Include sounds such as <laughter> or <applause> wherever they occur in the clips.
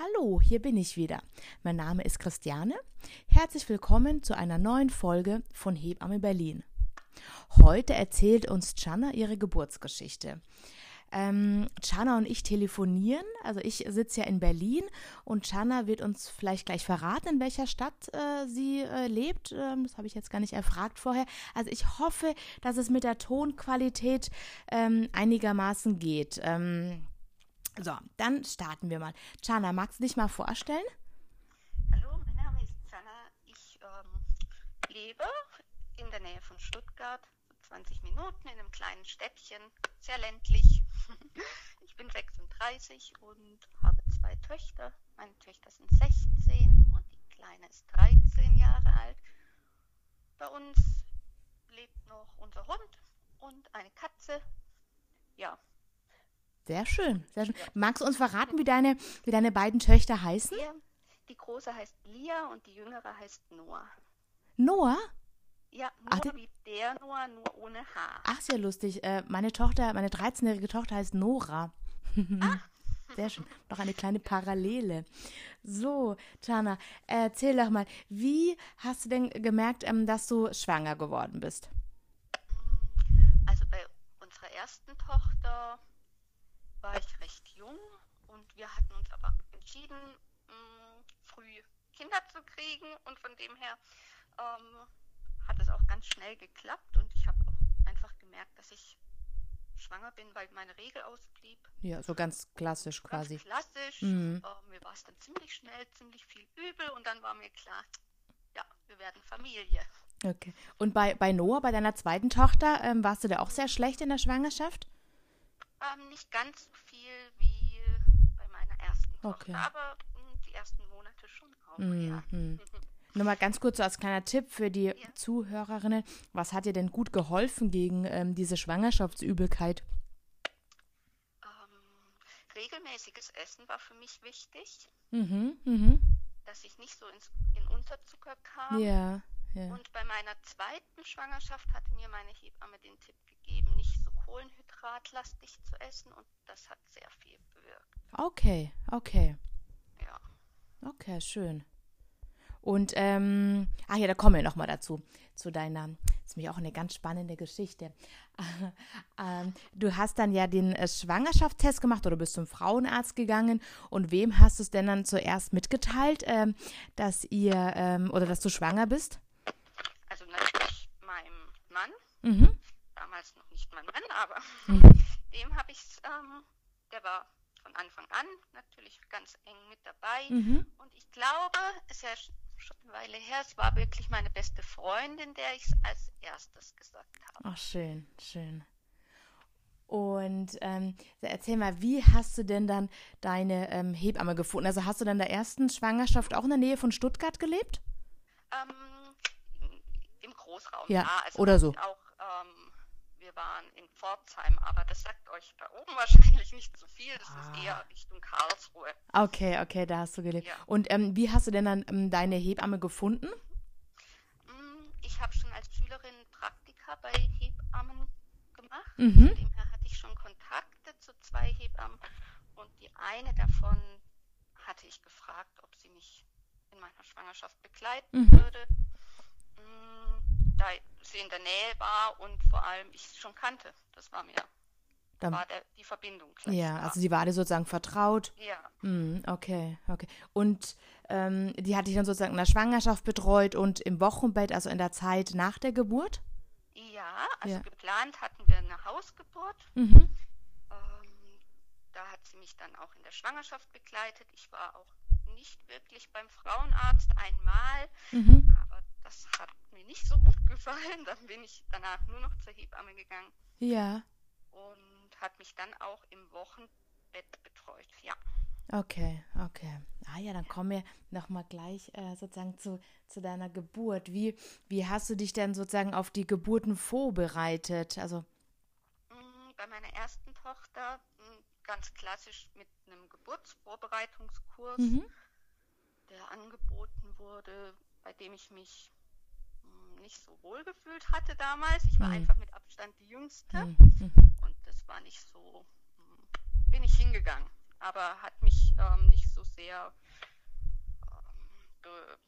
Hallo, hier bin ich wieder. Mein Name ist Christiane. Herzlich willkommen zu einer neuen Folge von Hebamme Berlin. Heute erzählt uns Channa ihre Geburtsgeschichte. Ähm, Chana und ich telefonieren. Also ich sitze ja in Berlin und Chana wird uns vielleicht gleich verraten, in welcher Stadt äh, sie äh, lebt. Ähm, das habe ich jetzt gar nicht erfragt vorher. Also ich hoffe, dass es mit der Tonqualität ähm, einigermaßen geht. Ähm, so, dann starten wir mal. Chana, magst du dich mal vorstellen? Hallo, mein Name ist Chana. Ich ähm, lebe in der Nähe von Stuttgart, 20 Minuten in einem kleinen Städtchen, sehr ländlich. <laughs> Ich bin 36 und habe zwei Töchter. Meine Töchter sind 16 und die Kleine ist 13 Jahre alt. Bei uns lebt noch unser Hund und eine Katze. Ja, sehr schön, sehr schön. Magst du uns verraten, wie deine, wie deine beiden Töchter heißen? Die große heißt Lia und die jüngere heißt Noah. Noah? Ja, Noah Ach, wie der Noah, nur ohne Haar. Ach, sehr lustig. Äh, meine Tochter, meine 13-jährige Tochter heißt Nora. Ah. <laughs> Sehr schön. Noch eine kleine Parallele. So, Tana, erzähl doch mal, wie hast du denn gemerkt, ähm, dass du schwanger geworden bist? Also bei unserer ersten Tochter war ich recht jung und wir hatten uns aber entschieden, mh, mm, früh Kinder zu kriegen und von dem her ähm, hat es auch ganz schnell geklappt und ich habe auch einfach gemerkt, dass ich schwanger bin, weil meine Regel ausblieb. Ja, so ganz klassisch quasi. Ganz klassisch. Mhm. Äh, mir war es dann ziemlich schnell, ziemlich viel übel und dann war mir klar, ja, wir werden Familie. Okay. Und bei, bei Noah, bei deiner zweiten Tochter, ähm, warst du da auch sehr schlecht in der Schwangerschaft? Ähm, nicht ganz so viel wie bei meiner ersten okay. Tochter, aber mh, hm, die ersten Monate schon auch, mhm. ja. <laughs> Nur mal ganz kurz so als kleiner Tipp für die ja. Zuhörerinnen. Was hat dir denn gut geholfen gegen ähm, diese Schwangerschaftsübelkeit? Ähm, regelmäßiges Essen war für mich wichtig. Mhm, mhm. Dass ich nicht so ins, in Unterzucker kam. Ja, ja. Und bei meiner zweiten Schwangerschaft hatte mir meine Hebamme den Tipp gegeben, kohlenhydratlastig zu essen und das hat sehr viel bewirkt. Okay, okay. Ja. Okay, schön. Und, ähm, ach ja, da kommen wir nochmal dazu, zu deiner, das ist nämlich auch eine ganz spannende Geschichte. <laughs> ähm, du hast dann ja den äh, Schwangerschaftstest gemacht oder bist zum Frauenarzt gegangen und wem hast du es denn dann zuerst mitgeteilt, ähm, dass ihr, ähm, oder dass du schwanger bist? Also natürlich meinem Mann. Mhm damals noch nicht mein Mann, aber mhm. <laughs> dem habe ich ähm, der war von Anfang an natürlich ganz eng mit dabei. Mhm. Und ich glaube, es ist ja schon eine Weile her, es war wirklich meine beste Freundin, der ich es als erstes gesagt habe. Ach, schön, schön. Und ähm, erzähl mal, wie hast du denn dann deine ähm, Hebamme gefunden? Also hast du dann der ersten Schwangerschaft auch in der Nähe von Stuttgart gelebt? Ähm, Im Großraum, ja. ja also oder so. Auch ähm, wir waren in Pforzheim, aber das sagt euch da oben wahrscheinlich nicht so viel. Das ah. ist eher Richtung Karlsruhe. Okay, okay, da hast du gelebt. Ja. Und ähm, wie hast du denn dann ähm, deine Hebamme gefunden? Mm, ich habe schon als Schülerin Praktika bei Hebammen gemacht. Mhm. Von dem her hatte ich schon Kontakte zu zwei Hebammen. Und die eine davon hatte ich gefragt, ob sie mich in meiner Schwangerschaft begleiten mhm. würde. Da sie in der Nähe war und vor allem ich schon kannte. Das war mir, Dann, war der, die Verbindung. Ja, da. also sie war dir sozusagen vertraut. Ja. Mm, okay, okay. Und ähm, die hat dich dann sozusagen in der Schwangerschaft betreut und im Wochenbett, also in der Zeit nach der Geburt? Ja, also ja. geplant hatten wir eine Hausgeburt. Mhm. Ähm, da hat sie mich dann auch in der Schwangerschaft begleitet. Ich war auch nicht wirklich beim Frauenarzt einmal, mhm. aber das hat mir nicht so gut gefallen. <laughs> Dann bin ich danach nur noch zur Hebamme gegangen. Ja. Und hat mich dann auch im Wochenbett betreut, ja. Okay, okay. Ah ja, dann kommen wir nochmal gleich äh, sozusagen zu, zu deiner Geburt. Wie, wie hast du dich denn sozusagen auf die Geburten vorbereitet? Also mm, bei meiner ersten Tochter mm, ganz klassisch mit einem Geburtsvorbereitungskurs, mhm. der angeboten wurde, bei dem ich mich nicht so wohl gefühlt hatte damals. Ich war mhm. einfach mit Abstand die Jüngste mhm. und das war nicht so, hm, bin ich hingegangen. aber hat mich ähm, nicht so sehr ähm, be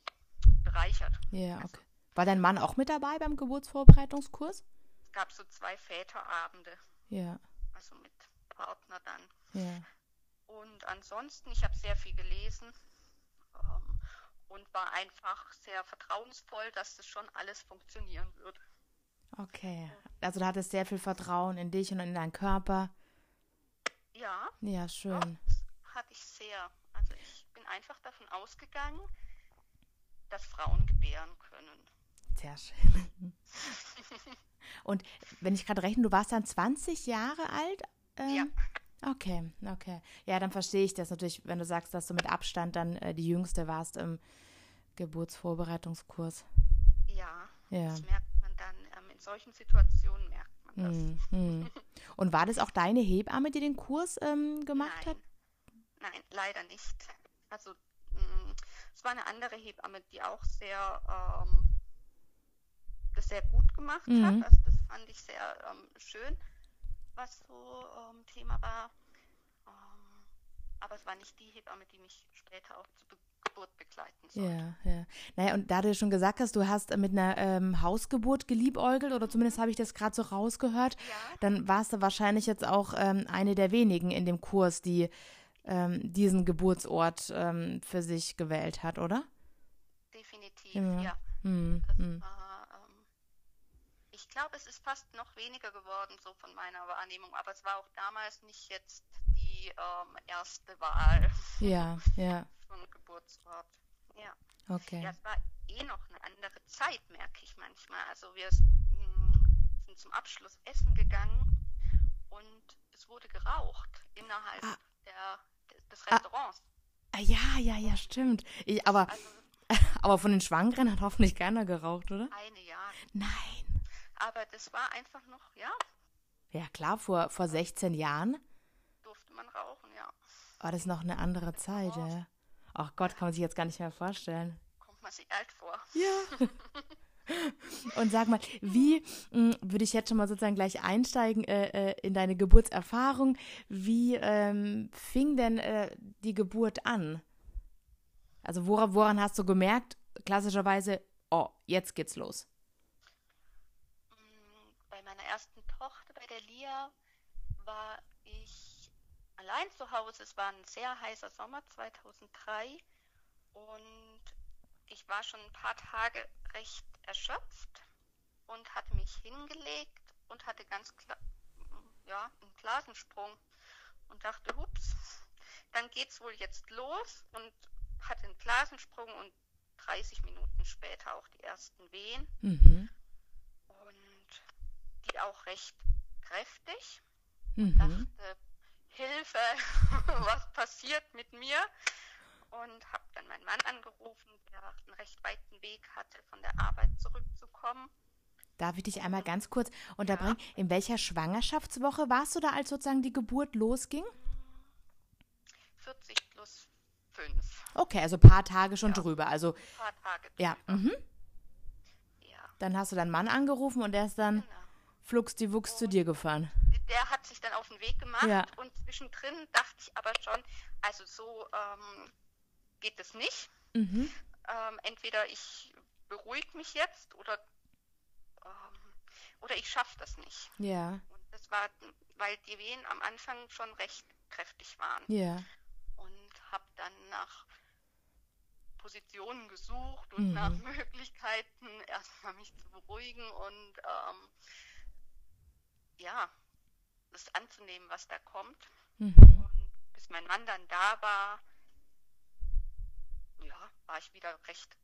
bereichert. Ja, okay. War dein Mann auch mit dabei beim Geburtsvorbereitungskurs? Es gab so zwei Väterabende, Ja, also mit Partner dann. ja. Und ansonsten, ich habe sehr viel gelesen ähm, und war einfach sehr vertrauensvoll, dass das schon alles funktionieren wird. Okay. Also du hattest sehr viel Vertrauen in dich und in deinen Körper. Ja, Ja, ja, schön. das hatte ich sehr. Also ich bin einfach davon ausgegangen, dass Frauen gebären können. Sehr schön. <laughs> Und wenn ich gerade rechne, du warst dann 20 Jahre alt? Ähm, Ja. Okay, okay. Ja, dann verstehe ich das natürlich, wenn du sagst, dass du mit Abstand dann äh, die Jüngste warst im Geburtsvorbereitungskurs. Ja, Ja. das merkt man dann. Ähm, in solchen Situationen merkt man das. Hm, <laughs> hm. Und war das auch deine Hebamme, die den Kurs ähm, gemacht Nein. hat? Nein, leider nicht. Also mh, es war eine andere Hebamme, die auch sehr ähm, das sehr gut gemacht Mhm. hat. Also das fand ich sehr ähm, schön, was so ähm, Thema war. Ähm, aber es war nicht die Hebamme, die mich später auch zur Be Geburt begleiten sollte. Ja, ja. Naja, und da du schon gesagt hast, du hast äh, mit einer ähm, Hausgeburt geliebäugelt, oder zumindest habe ich das gerade so rausgehört, Ja, dann warst du wahrscheinlich jetzt auch ähm, eine der wenigen in dem Kurs, die ähm, diesen Geburtsort ähm, für sich gewählt hat, oder? definitiv, Ja. ja. Hm, Das hm. war, glaube, es ist fast noch weniger geworden, so von meiner Wahrnehmung, aber es war auch damals nicht jetzt die ähm, erste Wahl Ja, <laughs> ja, von Geburtsort. Ja. okay. ja, es war eh noch eine andere Zeit, merke ich manchmal. Also wir mh, sind zum Abschluss essen gegangen und es wurde geraucht innerhalb Ah. der, des, des Restaurants. Ah, ja, ja, ja, stimmt. Ich, aber, Also <laughs> aber von den Schwangeren hat hoffentlich keiner geraucht, oder? eine Jahr. Nein. Aber das war einfach noch, ja, Ja, klar, vor, vor 16 Jahren durfte man rauchen, ja. war das noch eine andere Zeit, ja. Ach Gott, kann man sich jetzt gar nicht mehr vorstellen. Kommt man sich alt vor. Ja. <laughs> Und sag mal, wie mh, würde ich jetzt schon mal sozusagen gleich einsteigen äh, äh, in deine Geburtserfahrung? Wie ähm, fing denn äh, die Geburt an? Also woran, woran hast du gemerkt, klassischerweise, oh, jetzt geht's los? Bei meiner ersten Tochter, bei der Lia, war ich allein zu Hause. Es war ein sehr heißer Sommer 2003 und ich war schon ein paar Tage recht erschöpft und hatte mich hingelegt und hatte ganz klar ja, einen Blasensprung und dachte, hups, dann geht's wohl jetzt los und hatte einen Blasensprung und 30 Minuten später auch die ersten Wehen Mhm. Auch recht kräftig. Mhm. Dachte, Hilfe, <laughs> was passiert mit mir? Und habe dann meinen Mann angerufen, der einen recht weiten Weg hatte, von der Arbeit zurückzukommen. Darf ich dich einmal ganz kurz unterbrechen? In welcher Schwangerschaftswoche warst du da, als sozusagen die Geburt losging? 40 plus 5. Okay, also ein paar Tage schon Ja. drüber. Also, Ein paar Tage ja. drüber. Mhm. Ja, Dann hast du deinen Mann angerufen und der ist dann genau. Flugs die Wuchs zu dir gefahren. Der hat sich dann auf den Weg gemacht Ja. und zwischendrin dachte ich aber schon, also so ähm, geht es nicht. Mhm. ähm, entweder ich beruhige mich jetzt oder, ähm, oder ich schaffe das nicht. Ja, Und das war, weil die Wehen am Anfang schon recht kräftig waren. ja. Und habe dann nach Positionen gesucht und Mhm. nach Möglichkeiten, <laughs> erstmal mich zu beruhigen und ähm, ja, das anzunehmen, was da kommt. Mhm. Und bis mein Mann dann da war, ja, war ich wieder recht,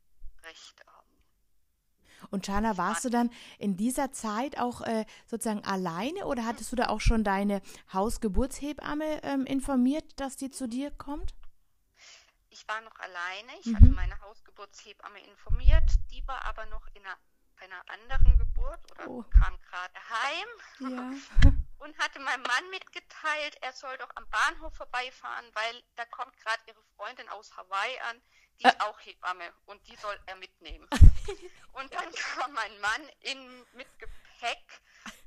recht, ähm, Und Shana, warst du dann in dieser Zeit auch äh, sozusagen alleine oder hattest du da auch schon deine Hausgeburtshebamme ähm, informiert, dass die zu dir kommt? ich war noch alleine. Ich Mhm. hatte meine Hausgeburtshebamme informiert. Die war aber noch in einer, bei einer anderen Geburt oder Oh. kam gerade heim Ja. <laughs> und hatte meinem Mann mitgeteilt, er soll doch am Bahnhof vorbeifahren, weil da kommt gerade ihre Freundin aus Hawaii an, die ist auch Hebamme und die soll er mitnehmen. <laughs> und dann kam mein Mann in, mit Gepäck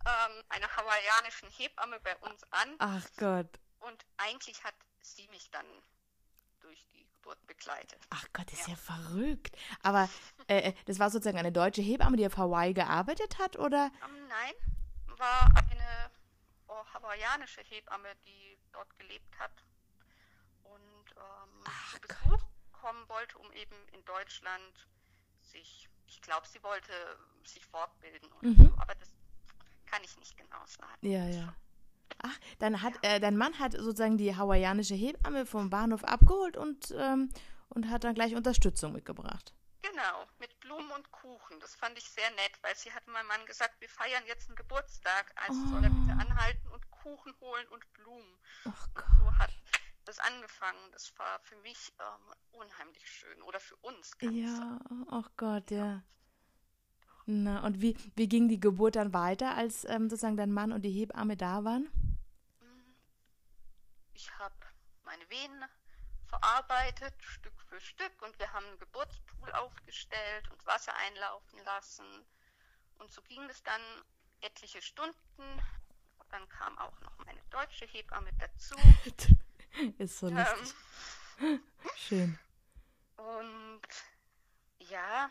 ähm, einer hawaiianischen Hebamme bei uns an Ach Gott. und eigentlich hat sie mich dann durch die Geburt begleitet. Ach Gott, ist ja, ja verrückt. Aber äh, äh, das war sozusagen eine deutsche Hebamme, die auf Hawaii gearbeitet hat, oder? Um, ähm, nein, war eine oh, hawaiianische Hebamme, die dort gelebt hat und ähm, Ach, zu Besuch Gott. kommen wollte, um eben in Deutschland sich, ich glaube, sie wollte sich fortbilden oder mhm. so, aber das kann ich nicht genau sagen. Ja, ja. Ach, dann hat ja. äh, dein Mann hat sozusagen die hawaiianische Hebamme vom Bahnhof abgeholt und, ähm, und hat dann gleich Unterstützung mitgebracht. Genau, mit Blumen und Kuchen. Das fand ich sehr nett, weil sie hat meinem Mann gesagt, wir feiern jetzt einen Geburtstag, also oh. soll er bitte anhalten und Kuchen holen und Blumen. Ach Gott. Und so hat das angefangen. Das war für mich ähm, unheimlich schön oder für uns. Ja, ach Gott, ja. Na, und wie, wie ging die Geburt dann weiter, als ähm, sozusagen dein Mann und die Hebamme da waren? Ich habe meine Venen verarbeitet, Stück für Stück, und wir haben einen Geburtspool aufgestellt und Wasser einlaufen lassen. Und so ging es dann etliche Stunden. Dann kam auch noch meine deutsche Hebamme dazu. <laughs> Ist so lustig. Ähm, Schön. Und ja,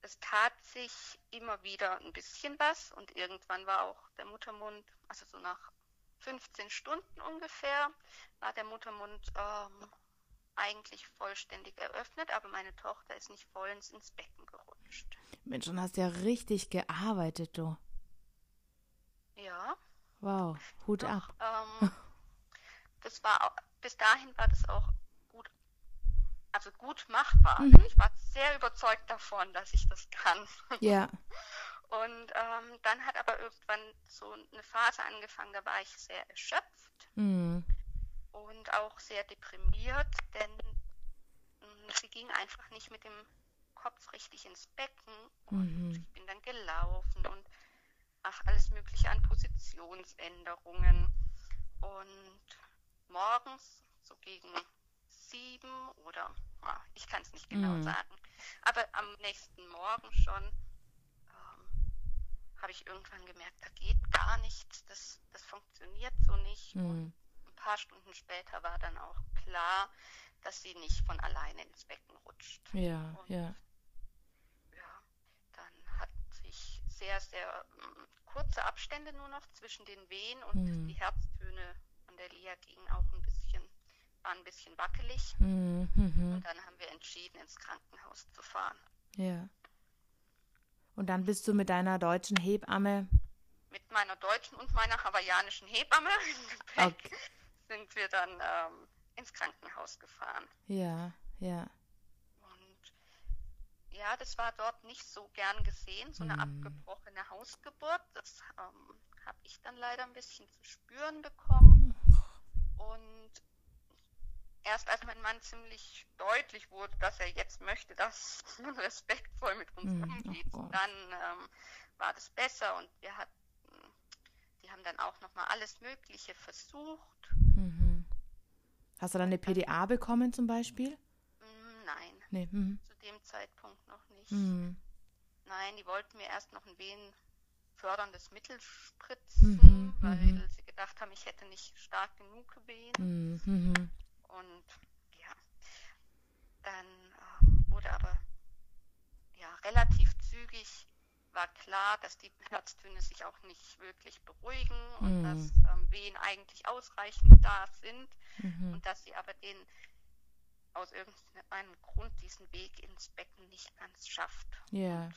es tat sich immer wieder ein bisschen was und irgendwann war auch der Muttermund, also so nach 15 Stunden ungefähr, war der Muttermund ähm, eigentlich vollständig eröffnet, aber meine Tochter ist nicht vollends ins Becken gerutscht. Mensch, und hast ja richtig gearbeitet, du. Ja. Wow, Hut Doch, ab. Ähm, <laughs> das war auch, bis dahin war das auch also gut machbar. Mhm. Ich war sehr überzeugt davon, dass ich das kann. Ja. <laughs> Und ähm, dann hat aber irgendwann so eine Phase angefangen, da war ich sehr erschöpft mhm. und auch sehr deprimiert, denn mh, mm, sie ging einfach nicht mit dem Kopf richtig ins Becken und mhm. ich bin dann gelaufen und ach, alles Mögliche an Positionsänderungen. Und morgens, so gegen sieben oder oh, ich kann es nicht genau mhm. sagen. Aber am nächsten Morgen schon habe ich irgendwann gemerkt, da geht gar nichts, das, das funktioniert so nicht. Mhm. Und ein paar Stunden später war dann auch klar, dass sie nicht von alleine ins Becken rutscht. Ja, Und, ja. Ja, dann hat sich sehr, sehr ähm, kurze Abstände nur noch zwischen den Wehen und mhm. die Herztöne von der Lia gingen auch ein bisschen war ein bisschen wackelig. Mhm. Und dann haben wir entschieden, ins Krankenhaus zu fahren. Ja. Und dann bist du mit deiner deutschen Hebamme? Mit meiner deutschen und meiner hawaiianischen Hebamme <laughs> okay. sind wir dann ähm, ins Krankenhaus gefahren. Ja, ja. Und ja, das war dort nicht so gern gesehen, so eine mhm. abgebrochene Hausgeburt. Das ähm, habe ich dann leider ein bisschen zu spüren bekommen. <laughs> Und erst als mein Mann ziemlich deutlich wurde, dass er jetzt möchte, dass <laughs> man respektvoll mit uns mhm. umgeht, oh dann ähm, war das besser und wir hatten, die haben dann auch nochmal alles Mögliche versucht. Mhm. Hast du dann eine PDA bekommen zum Beispiel? Mm, nein, nee. mhm. zu dem Zeitpunkt noch nicht. Mhm. Nein, die wollten mir erst noch ein wehenförderndes Mittel spritzen, mhm, weil mhm. sie gedacht haben, ich hätte nicht stark genug Wehen. Und ja, dann äh, wurde aber ja relativ zügig war klar, dass die Herztöne sich auch nicht wirklich beruhigen und mhm. dass ähm, Wehen eigentlich ausreichend da sind mhm. und dass sie aber den aus irgendeinem Grund diesen Weg ins Becken nicht ganz schafft. Ja.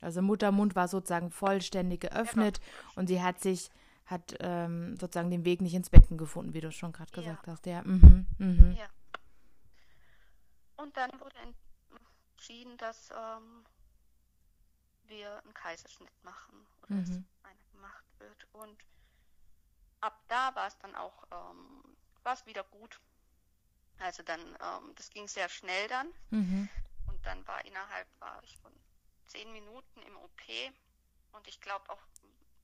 Also Muttermund war sozusagen vollständig geöffnet und sie hat sich hat ähm, sozusagen den Weg nicht ins Becken gefunden, wie du schon gerade ja. gesagt hast. Ja. Mhm. Mhm. ja. Und dann wurde entschieden, dass ähm, wir einen Kaiserschnitt machen oder mhm. dass einer gemacht wird. Und ab da war es dann auch ähm, war es wieder gut. Also dann, ähm, das ging sehr schnell dann. Mhm. Und dann war innerhalb, war ich von zehn Minuten im OP und ich glaube auch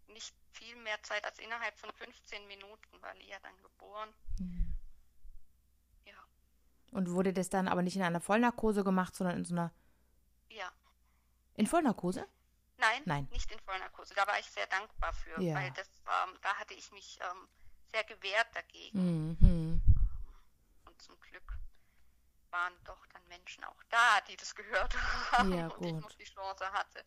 nicht viel mehr Zeit als innerhalb von 15 Minuten war Lia dann geboren. Mhm. Ja. Und wurde das dann aber nicht in einer Vollnarkose gemacht, sondern in so einer. Ja. In Vollnarkose? Nein, Nein, nicht in Vollnarkose. Da war ich sehr dankbar für, ja. weil das, ähm, da hatte ich mich ähm, sehr gewehrt dagegen. Mhm. Glück waren doch dann Menschen auch da, die das gehört <laughs> haben Ja, und ich noch die Chance hatte,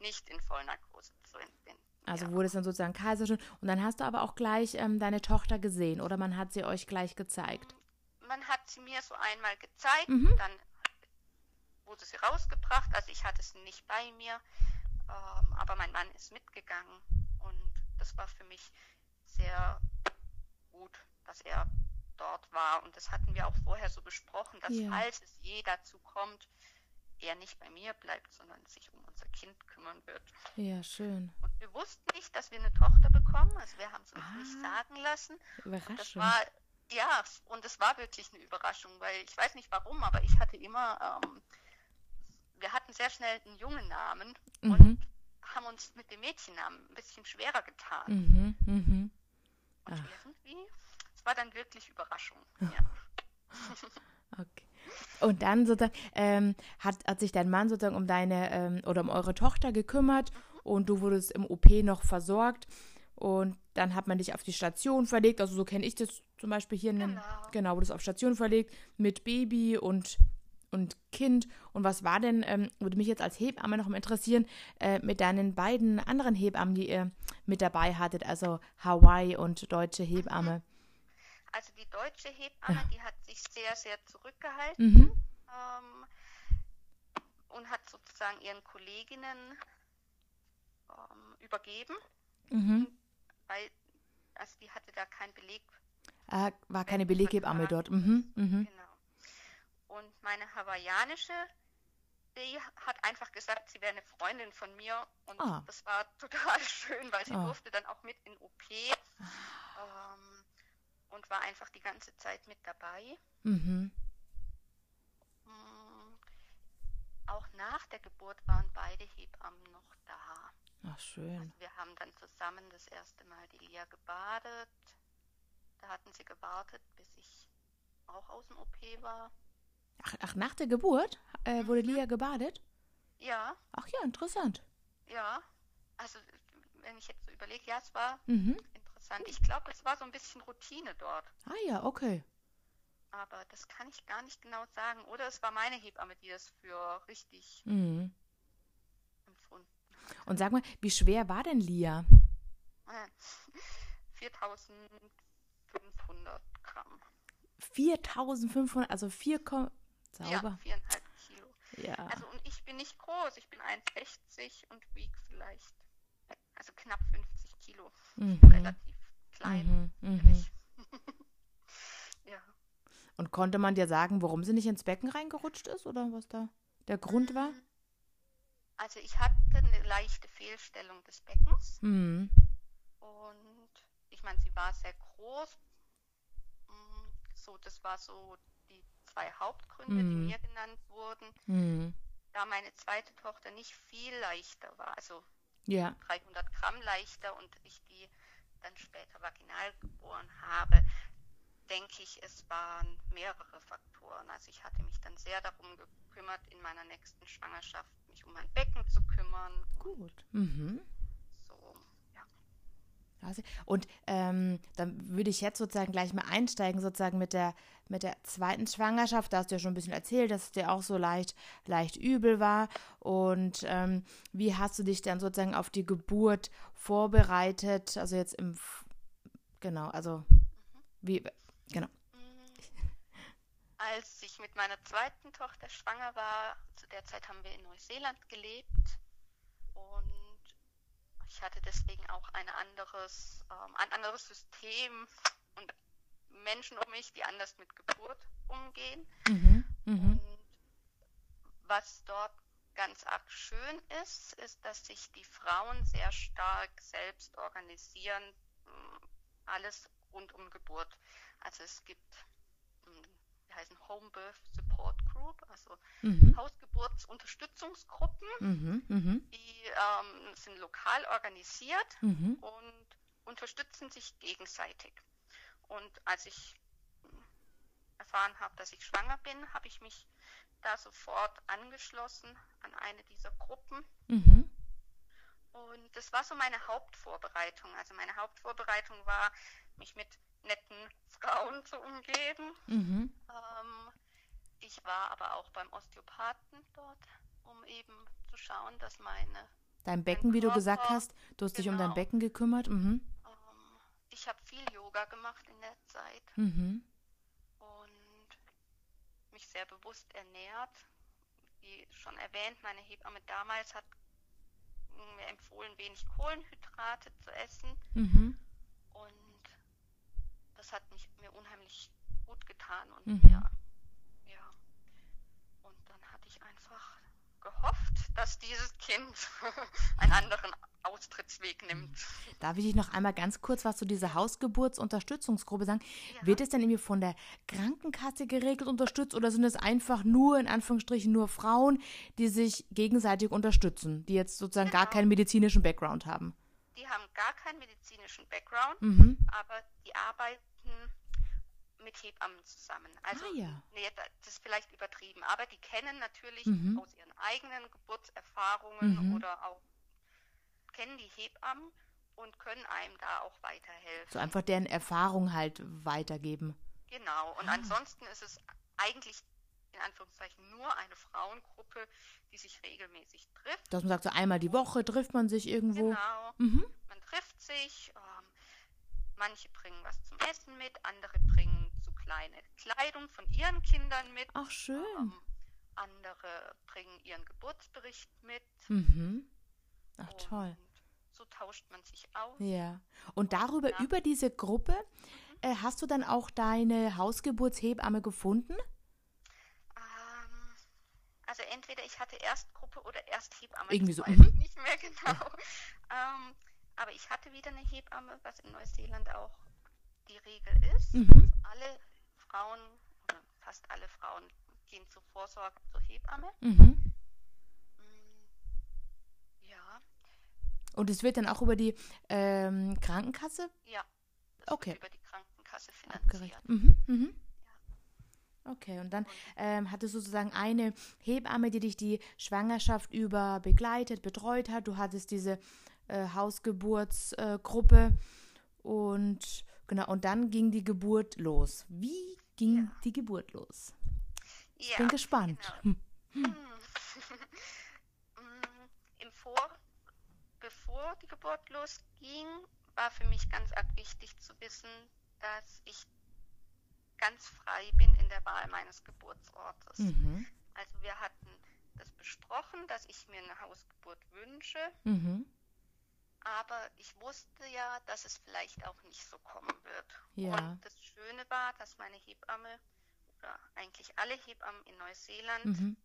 nicht in Vollnarkose zu entbinden. Also ja. wurde es dann sozusagen Kaiserschnitt. Und dann hast du aber auch gleich ähm, deine Tochter gesehen oder man hat sie euch gleich gezeigt. Man hat sie mir so einmal gezeigt, Mhm. dann wurde sie rausgebracht. Also ich hatte sie nicht bei mir, ähm, aber mein Mann ist mitgegangen und das war für mich sehr gut, dass er dort war. Und das hatten wir auch vorher so besprochen, dass Ja. falls es je dazu kommt, er nicht bei mir bleibt, sondern sich um unser Kind kümmern wird. Ja, schön. Und wir wussten nicht, dass wir eine Tochter bekommen. Also wir haben es uns nicht Ah. sagen lassen. Und das Überraschung. war, ja, und es war wirklich eine Überraschung, weil ich weiß nicht warum, aber ich hatte immer, ähm, wir hatten sehr schnell einen jungen Namen Mhm. und haben uns mit dem Mädchennamen ein bisschen schwerer getan. Mhm, mhm. Und Ach. irgendwie, es war dann wirklich Überraschung. <laughs> Ja. Okay. Und dann sozusagen ähm, hat, hat sich dein Mann sozusagen um deine ähm, oder um eure Tochter gekümmert und du wurdest im OP noch versorgt und dann hat man dich auf die Station verlegt. Also so kenne ich das zum Beispiel hier. in dem- Genau. genau, wurdest auf Station verlegt mit Baby und und Kind. Und was war denn, ähm, würde mich jetzt als Hebamme noch mal interessieren, äh, mit deinen beiden anderen Hebammen, die ihr mit dabei hattet, also Hawaii und deutsche Hebamme. Also die deutsche Hebamme, die hat sich sehr, sehr zurückgehalten. Mhm. ähm, und hat sozusagen ihren Kolleginnen ähm, übergeben, Mhm. weil also die hatte da keinen Beleg. Ah, war keine Beleghebamme dort. Mhm. Mhm. Genau. Und meine hawaiianische, die hat einfach gesagt, sie wäre eine Freundin von mir und Ah. das war total <laughs> schön, weil sie Ah. durfte dann auch mit in OP ähm, und war einfach die ganze Zeit mit dabei. Mhm. Mm, Auch nach der Geburt waren beide Hebammen noch da. Ach, schön. Also wir haben dann zusammen das erste Mal die Lia gebadet. Da hatten sie gewartet, bis ich auch aus dem OP war. Ach, ach nach der Geburt äh, wurde Lia gebadet? Ja, Ach ja, interessant. ja. Also wenn ich jetzt so überlege, ja, es war Mhm. Interessant. Ich glaube, es war so ein bisschen Routine dort. Ah ja, okay. Aber das kann ich gar nicht genau sagen. Oder es war meine Hebamme, die das für richtig Mhm. empfunden Und sag mal, wie schwer war denn Lia? <laughs> hat. 4500 Gramm. 4500, also 4, Ko- Ja, sauber. viereinhalb Kilo. Ja. Also und ich bin nicht groß, ich bin 1,60 und wiege vielleicht, also knapp 50 Kilo. Mhm. Relativ klein. Mhm. Mhm. <laughs> ja. Und konnte man dir sagen, warum sie nicht ins Becken reingerutscht ist oder was da der Grund war? Also ich hatte eine leichte Fehlstellung des Beckens Mhm. und ich meine, sie war sehr groß. Mm, So, das war so die zwei Hauptgründe, die Mhm. mir genannt wurden. Mhm. Da meine zweite Tochter nicht viel leichter war, also Ja. 300 Gramm leichter und ich die dann später vaginal geboren habe, denke ich, es waren mehrere Faktoren. Also ich hatte mich dann sehr darum gekümmert, in meiner nächsten Schwangerschaft mich um mein Becken zu kümmern. Gut. Mhm. Und ähm, dann würde ich jetzt sozusagen gleich mal einsteigen, sozusagen mit der, mit der zweiten Schwangerschaft. Da hast du ja schon ein bisschen erzählt, dass es dir auch so leicht, leicht übel war. Und ähm, wie hast du dich dann sozusagen auf die Geburt vorbereitet? Also jetzt im, genau, also wie, genau. Als ich mit meiner zweiten Tochter schwanger war, zu der Zeit haben wir in Neuseeland gelebt ich hatte deswegen auch ein anderes, ähm, ein anderes System und Menschen um mich, die anders mit Geburt umgehen. Mhm. Mhm. Und was dort ganz arg schön ist, ist, dass sich die Frauen sehr stark selbst organisieren, mh, alles rund um Geburt. Also es gibt, heißen Home Birth Support Group, also Mhm. Hausgeburtsunterstützungsgruppen, Mhm. Mhm. die ähm, sind lokal organisiert Mhm. und unterstützen sich gegenseitig. Und als ich erfahren habe, dass ich schwanger bin, habe ich mich da sofort angeschlossen an eine dieser Gruppen. Mhm. Und das war so meine Hauptvorbereitung. Also meine Hauptvorbereitung war, mich mit netten Frauen zu umgeben. Mhm. Ähm, ich war aber auch beim Osteopathen dort, um eben zu schauen, dass meine. Dein Becken, wie du gesagt hast, du hast dich um dein genau. Becken gekümmert. Mhm. Ähm, ich habe viel Yoga gemacht in der Zeit Mhm. und mich sehr bewusst ernährt. Wie schon erwähnt, meine Hebamme damals hat mir empfohlen, wenig Kohlenhydrate zu essen. Mhm. Das hat mich, mir unheimlich gut getan. Und Mhm. ja, ja. Und dann hatte ich einfach gehofft, dass dieses Kind <laughs> einen anderen Austrittsweg nimmt. Darf ich dich noch einmal ganz kurz was zu dieser Hausgeburtsunterstützungsgruppe sagen? Ja. Wird es denn irgendwie von der Krankenkasse geregelt unterstützt oder sind es einfach nur, in Anführungsstrichen, nur Frauen, die sich gegenseitig unterstützen, die jetzt sozusagen gar Genau. keinen medizinischen Background haben? Die haben gar keinen medizinischen Background, Mhm. aber die arbeiten mit Hebammen zusammen. Also, Ah, ja. nee, da- das ist vielleicht übertrieben, aber die kennen natürlich Mhm. aus ihren eigenen Geburtserfahrungen Mhm. oder auch kennen die Hebammen und können einem da auch weiterhelfen. So einfach deren Erfahrung halt weitergeben. Genau. Und Ah. ansonsten ist es eigentlich in Anführungszeichen nur eine Frauengruppe, die sich regelmäßig trifft. Dass man sagt, so einmal die Woche trifft man sich irgendwo. Genau. Mhm. Man trifft sich. Ähm, manche bringen was zum Essen mit, andere bringen so kleine Kleidung von ihren Kindern mit. Ach, schön. Ähm, andere bringen ihren Geburtsbericht mit. Mhm. Ach, und toll. So tauscht man sich aus. Ja. Und darüber, Ja. über diese Gruppe, äh, hast du dann auch deine Hausgeburtshebamme gefunden? Ähm, also entweder ich hatte erst Gruppe oder erst Hebamme. Irgendwie so, mhm. ich nicht mehr <laughs> genau. ähm, aber ich hatte wieder eine Hebamme, was in Neuseeland auch die Regel ist. Mhm. Alle Frauen, fast alle Frauen, gehen zur Vorsorge zur Hebamme. Mhm. Mm, Ja, Und es wird dann auch über die ähm, Krankenkasse ja. Okay. über die Krankenkasse finanziert. Mhm. Mhm. Okay, und dann ähm, hattest du sozusagen eine Hebamme, die dich die Schwangerschaft über begleitet, betreut hat. Du hattest diese äh, Hausgeburtsgruppe Gruppe und genau, und dann ging die Geburt los. Wie ging Ja. die Geburt los? Ich Ja, bin gespannt. genau. <laughs> <laughs> Mm, Im Vor, bevor die Geburt losging, war für mich ganz arg wichtig zu wissen, dass ich ganz frei bin in der Wahl meines Geburtsortes. Mhm. Also wir hatten das besprochen, dass ich mir eine Hausgeburt wünsche, Mhm. Aber ich wusste ja, dass es vielleicht auch nicht so kommen wird. Ja. Und das Schöne war, dass meine Hebamme oder eigentlich alle Hebammen in Neuseeland Mhm.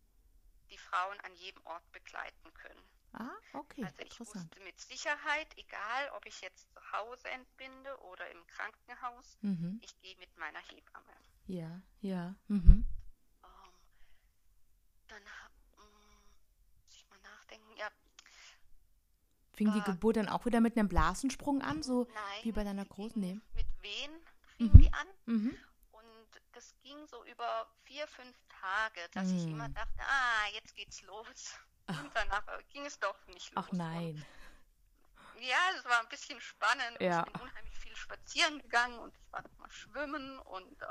die Frauen an jedem Ort begleiten können. Ah, okay, Also ich wusste mit Sicherheit, egal ob ich jetzt zu Hause entbinde oder im Krankenhaus, Mhm. ich gehe mit meiner Hebamme. Ja, ja. Mhm. Ähm, dann ha- mm, muss ich mal nachdenken. Ja, Fing die Äh, Geburt dann auch wieder mit einem Blasensprung an, so nein. wie bei deiner großen? Nee. Mit Wehen fing Mhm. die an Mhm. und das ging so über vier, fünf Tage, dass ich immer Mm. dachte, ah, jetzt geht's los. Und danach äh, ging es doch nicht los. Ach nein. Und, ja, es war ein bisschen spannend. Ja. Ich bin unheimlich viel spazieren gegangen und ich war noch mal schwimmen und äh,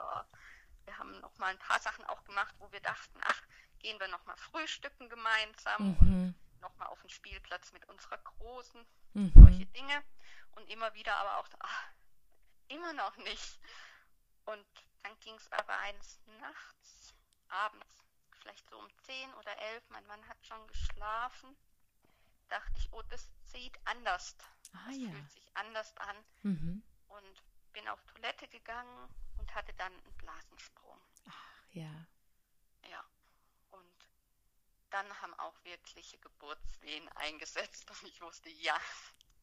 wir haben noch mal ein paar Sachen auch gemacht, wo wir dachten, ach, gehen wir noch mal frühstücken gemeinsam und Mhm. Noch mal auf den Spielplatz mit unserer Großen, Mhm. solche Dinge. Und immer wieder aber auch, ach, immer noch nicht. Und dann ging es aber eines Nachts, abends, vielleicht so um 10 oder 11, mein Mann hat schon geschlafen, dachte ich, oh, das sieht anders. Ah Das ja. fühlt sich anders an. Mhm. Und bin auf Toilette gegangen und hatte dann einen Blasensprung. Ja. Ja. Dann haben auch wirkliche Geburtswehen eingesetzt und ich wusste, ja,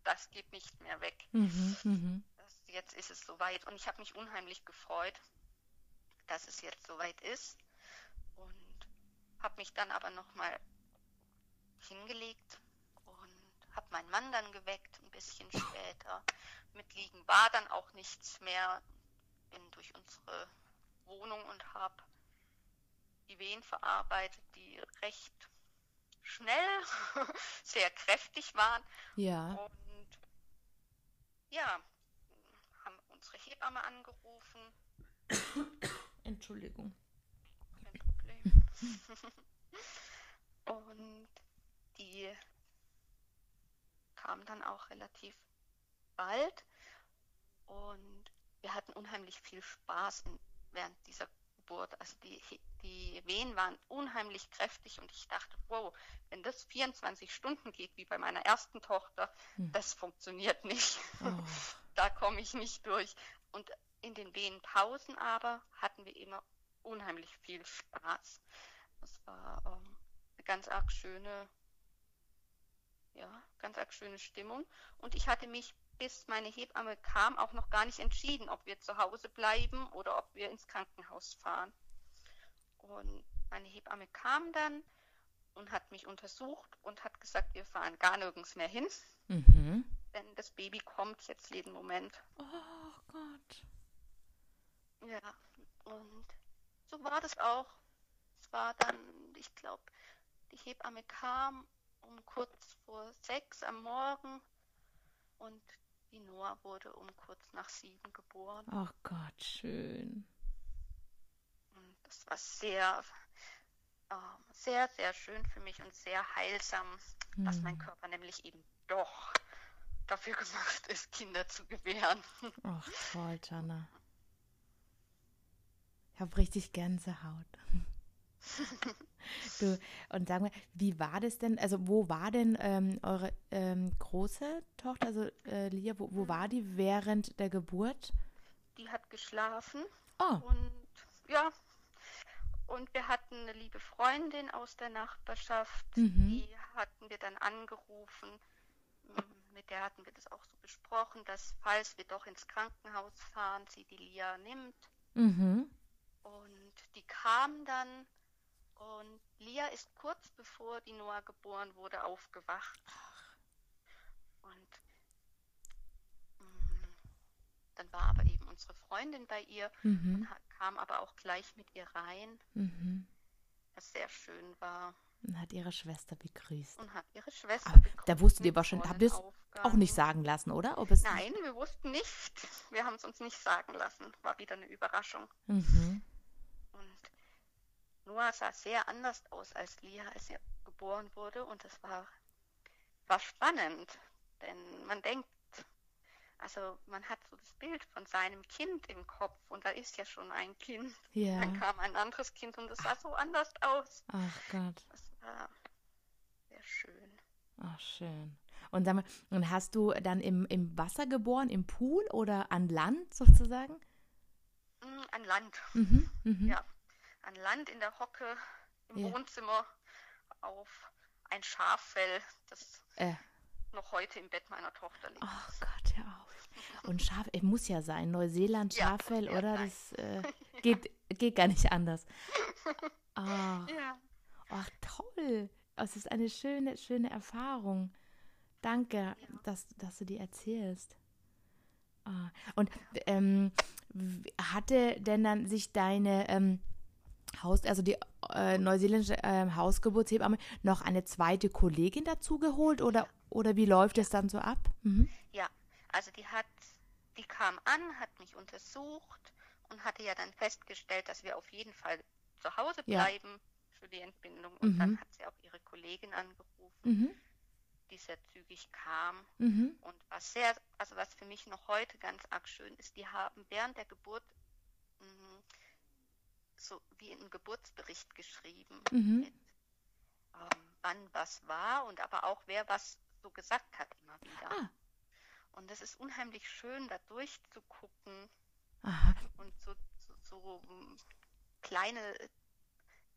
das geht nicht mehr weg. Mhm. Mhm. Das, jetzt ist es soweit und ich habe mich unheimlich gefreut, dass es jetzt soweit ist und habe mich dann aber nochmal hingelegt und habe meinen Mann dann geweckt, ein bisschen später. Mit Liegen war dann auch nichts mehr. Bin durch unsere Wohnung und habe die Wehen verarbeitet, die recht schnell, <laughs> sehr kräftig waren. Ja. Und ja, haben unsere Hebamme angerufen <coughs> Entschuldigung. Kein Problem. <laughs> und die kam dann auch relativ bald und wir hatten unheimlich viel Spaß in, während dieser Geburt. Also die, die Wehen waren unheimlich kräftig und ich dachte, wow, wenn das 24 Stunden geht wie bei meiner ersten Tochter, hm. das funktioniert nicht. Oh. <laughs> da komme ich nicht durch. Und in den Wehenpausen aber hatten wir immer unheimlich viel Spaß. Das war ähm, eine ganz arg schöne, ja, ganz arg schöne Stimmung. Und ich hatte mich bis meine Hebamme kam, auch noch gar nicht entschieden, ob wir zu Hause bleiben oder ob wir ins Krankenhaus fahren. Und meine Hebamme kam dann und hat mich untersucht und hat gesagt, wir fahren gar nirgends mehr hin. Mhm. Denn das Baby kommt jetzt jeden Moment. Oh Gott. Ja, und so war das auch. Es war dann, ich glaube, die Hebamme kam um kurz vor sechs am Morgen und die Noah wurde um kurz nach sieben geboren. Ach Gott, schön. Und das war sehr, äh, sehr, sehr schön für mich und sehr heilsam, hm. dass mein Körper nämlich eben doch dafür gemacht ist, Kinder zu gebären. <laughs> Ach toll, Jana. Ich habe richtig Gänsehaut. <laughs> <laughs> du, und sag mal, wie war das denn? Also, wo war denn ähm, eure ähm, große Tochter, also äh, Lia, wo, wo war die während der Geburt? Die hat geschlafen. Oh. Und ja, und wir hatten eine liebe Freundin aus der Nachbarschaft, mhm. die hatten wir dann angerufen. Mit der hatten wir das auch so besprochen, dass falls wir doch ins Krankenhaus fahren, sie die Lia nimmt. Mhm. Und die kam dann und Lia ist kurz bevor die Noah geboren wurde aufgewacht. Und mh, mm, dann war aber eben unsere Freundin bei ihr mhm. und kam aber auch gleich mit ihr rein, mhm. was sehr schön war. Und hat ihre Schwester begrüßt. Und hat ihre Schwester aber begrüßt. Da wusstet ihr wahrscheinlich, habt ihr es auch nicht sagen lassen, oder? Nein, wir wussten nicht. Wir haben es uns nicht sagen lassen. War wieder eine Überraschung. Mhm. Noah sah sehr anders aus als Lia, als er geboren wurde. Und das war, war spannend, denn man denkt, also man hat so das Bild von seinem Kind im Kopf und da ist ja schon ein Kind. Ja. Dann kam ein anderes Kind und es sah so anders aus. Ach Gott. Das war sehr schön. Ach, schön. Und, mal, und hast du dann im, im Wasser geboren, im Pool oder an Land sozusagen? Mm, an Land. Mhm, mh. Ja an Land in der Hocke im ja. Wohnzimmer auf ein Schaffell, das äh. noch heute im Bett meiner Tochter liegt. Oh Gott, hör auf. Und Schaf, es muss ja sein, Neuseeland, Schaffell, ja, oder? Das äh, <laughs> geht, geht gar nicht anders. Oh. Ja. Ach, toll. Es ist eine schöne, schöne Erfahrung. Danke, ja. dass, dass du die erzählst. Oh. Und ähm, hatte denn dann sich deine ähm, Haus, also die äh, neuseeländische äh, Hausgeburtshebamme, noch eine zweite Kollegin dazu geholt oder, oder wie läuft es dann so ab? Mhm. Ja, also die hat, die kam an, hat mich untersucht und hatte ja dann festgestellt, dass wir auf jeden Fall zu Hause bleiben ja. für die Entbindung. Und mhm. dann hat sie auch ihre Kollegin angerufen, mhm. die sehr zügig kam. Mhm. Und was sehr, also was für mich noch heute ganz arg schön ist, die haben während der Geburt mh, so wie einen Geburtsbericht geschrieben, mhm. mit, ähm, wann was war und aber auch wer was so gesagt hat immer wieder. Ah. Und es ist unheimlich schön, da durchzugucken Aha. und so, so, so um, kleine,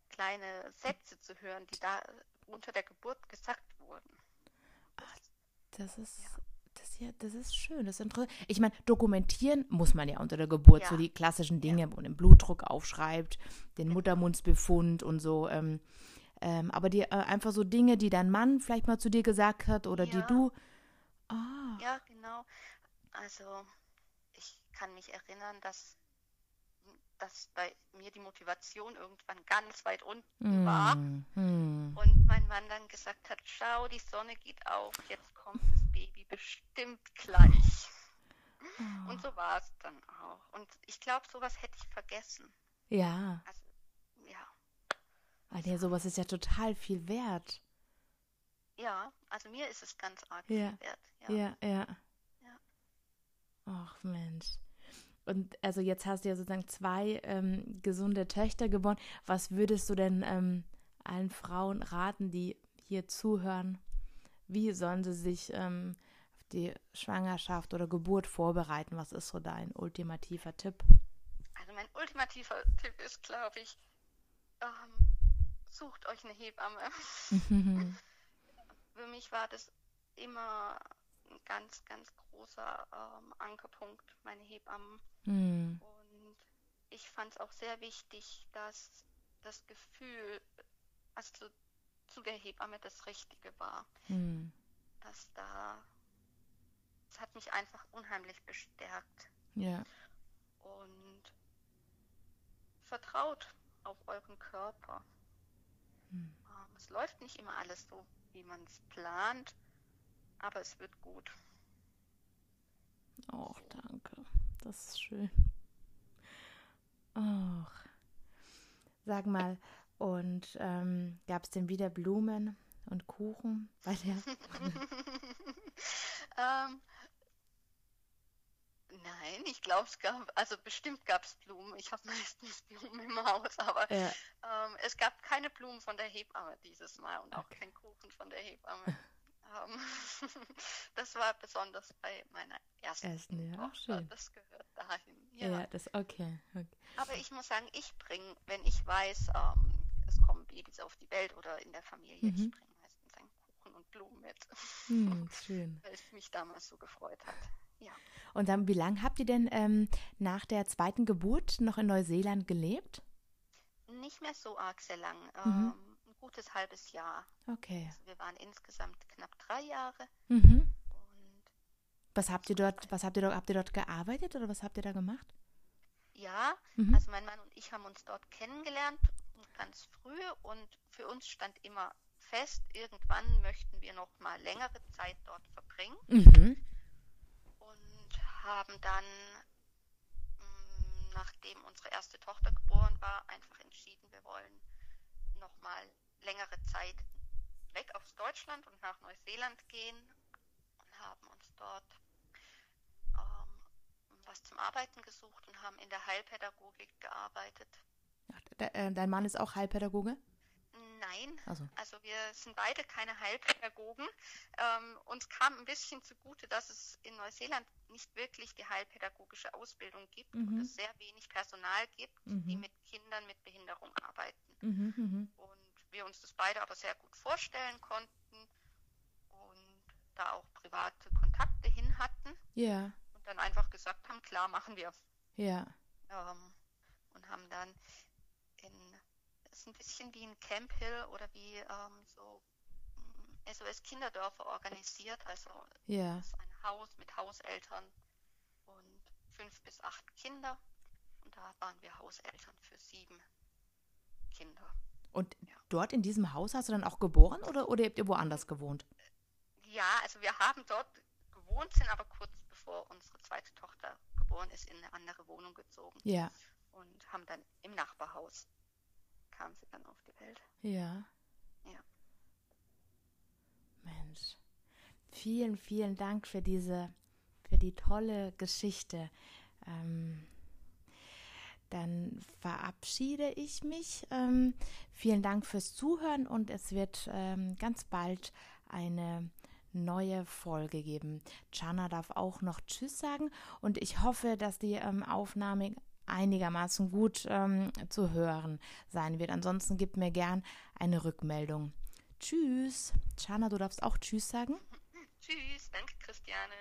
kleine Sätze zu hören, die da unter der Geburt gesagt wurden. Ach, das ist ja ja, das ist schön, das ist interessant. Ich meine, dokumentieren muss man ja unter der Geburt, ja. so die klassischen Dinge, ja. wo man den Blutdruck aufschreibt, den Muttermundsbefund und so. Ähm, ähm, aber die, äh, einfach so Dinge, die dein Mann vielleicht mal zu dir gesagt hat oder ja. die du. Ah. Ja, genau. Also ich kann mich erinnern, dass dass bei mir die Motivation irgendwann ganz weit unten war. Mm, mm. Und mein Mann dann gesagt hat, schau, die Sonne geht auf, jetzt kommt Baby bestimmt gleich. Oh. Und so war es dann auch. Und ich glaube, sowas hätte ich vergessen. Ja. Also, ja. Ah, nee, sowas ist ja total viel wert. Ja, also mir ist es ganz arg Ja. viel wert. Ja. Ja, ja. Ja. Ach Mensch. Und also jetzt hast du ja sozusagen zwei ähm, gesunde Töchter geboren. Was würdest du denn ähm, allen Frauen raten, die hier zuhören? Wie sollen sie sich ähm, die Schwangerschaft oder Geburt vorbereiten? Was ist so dein ultimativer Tipp? Also mein ultimativer Tipp ist, glaube ich, ähm, sucht euch eine Hebamme. <laughs> Für mich war das immer ein ganz, ganz großer ähm, Ankerpunkt, meine Hebammen. Hm. Und ich fand es auch sehr wichtig, dass das Gefühl, also zu, zu der Hebamme das Richtige war. Hm. Dass da, es hat mich einfach unheimlich bestärkt. Ja. Und vertraut auf euren Körper. Hm. Ähm, Es läuft nicht immer alles so, wie man es plant, aber es wird gut. Och, danke. Das ist schön. Och. Sag mal, und ähm, gab es denn wieder Blumen und Kuchen bei der? <laughs> ähm, nein, ich glaube, es gab, also bestimmt gab es Blumen. Ich habe <laughs> meistens Blumen im Haus, aber Ja. ähm, es gab keine Blumen von der Hebamme dieses Mal und auch Okay. kein Kuchen von der Hebamme. <laughs> ähm, <laughs> das war besonders bei meiner ersten Ersten, ja, Tochter. schön. Das gehört dahin. Ja, das okay. okay. Aber ich muss sagen, ich bringe, wenn ich weiß, ähm, es kommen Babys auf die Welt oder in der Familie, ich Mhm. bringe meistens einen Kuchen und Blumen mit, Hm, schön. weil es mich damals so gefreut hat. Ja. Und dann, wie lange habt ihr denn ähm, nach der zweiten Geburt noch in Neuseeland gelebt? Nicht mehr so arg sehr lang, Mhm. ähm, ein gutes halbes Jahr. Okay. Also wir waren insgesamt knapp drei Jahre Mhm. Was habt ihr dort, was habt ihr dort, habt ihr dort gearbeitet oder was habt ihr da gemacht? ja, Mhm. also mein Mann und ich haben uns dort kennengelernt, ganz früh und für uns stand immer fest, irgendwann möchten wir noch mal längere Zeit dort verbringen. Mhm. Haben dann, mh, nachdem unsere erste Tochter geboren war, einfach entschieden, wir wollen nochmal längere Zeit weg aus Deutschland und nach Neuseeland gehen und haben uns dort ähm, was zum Arbeiten gesucht und haben in der Heilpädagogik gearbeitet. Ach, de, äh, dein Mann ist auch Heilpädagoge? Nein, Also. Also wir sind beide keine Heilpädagogen. Ähm, uns kam ein bisschen zugute, dass es in Neuseeland nicht wirklich die heilpädagogische Ausbildung gibt Mhm. und es sehr wenig Personal gibt, die Mhm. mit Kindern mit Behinderung arbeiten. Mhm, mhm. Und wir uns das beide aber sehr gut vorstellen konnten und da auch private Kontakte hin hatten Ja, und dann einfach gesagt haben, klar, machen wir. ja. Ähm, und haben dann in, ist ein bisschen wie ein Camp Hill oder wie ähm, so mm, SOS Kinderdörfer organisiert. Also es ist ein Haus mit Hauseltern und fünf bis acht Kinder. Und da waren wir Hauseltern für sieben Kinder. Und Ja. dort in diesem Haus hast du dann auch geboren oder, oder habt ihr woanders gewohnt? Ja, also wir haben dort gewohnt, sind aber kurz bevor unsere zweite Tochter geboren ist, in eine andere Wohnung gezogen Ja, und haben dann im Nachbarhaus kam sie dann auf die Welt. ja. Ja. Mensch. Vielen, vielen Dank für diese, für die tolle Geschichte. Ähm, dann verabschiede ich mich. Ähm, vielen Dank fürs Zuhören und es wird ähm, ganz bald eine neue Folge geben. Chana darf auch noch Tschüss sagen und ich hoffe, dass die ähm, Aufnahme einigermaßen gut ähm, zu hören sein wird. Ansonsten gib mir gern eine Rückmeldung. Tschüss. Chana, du darfst auch Tschüss sagen. Tschüss, danke Christiane.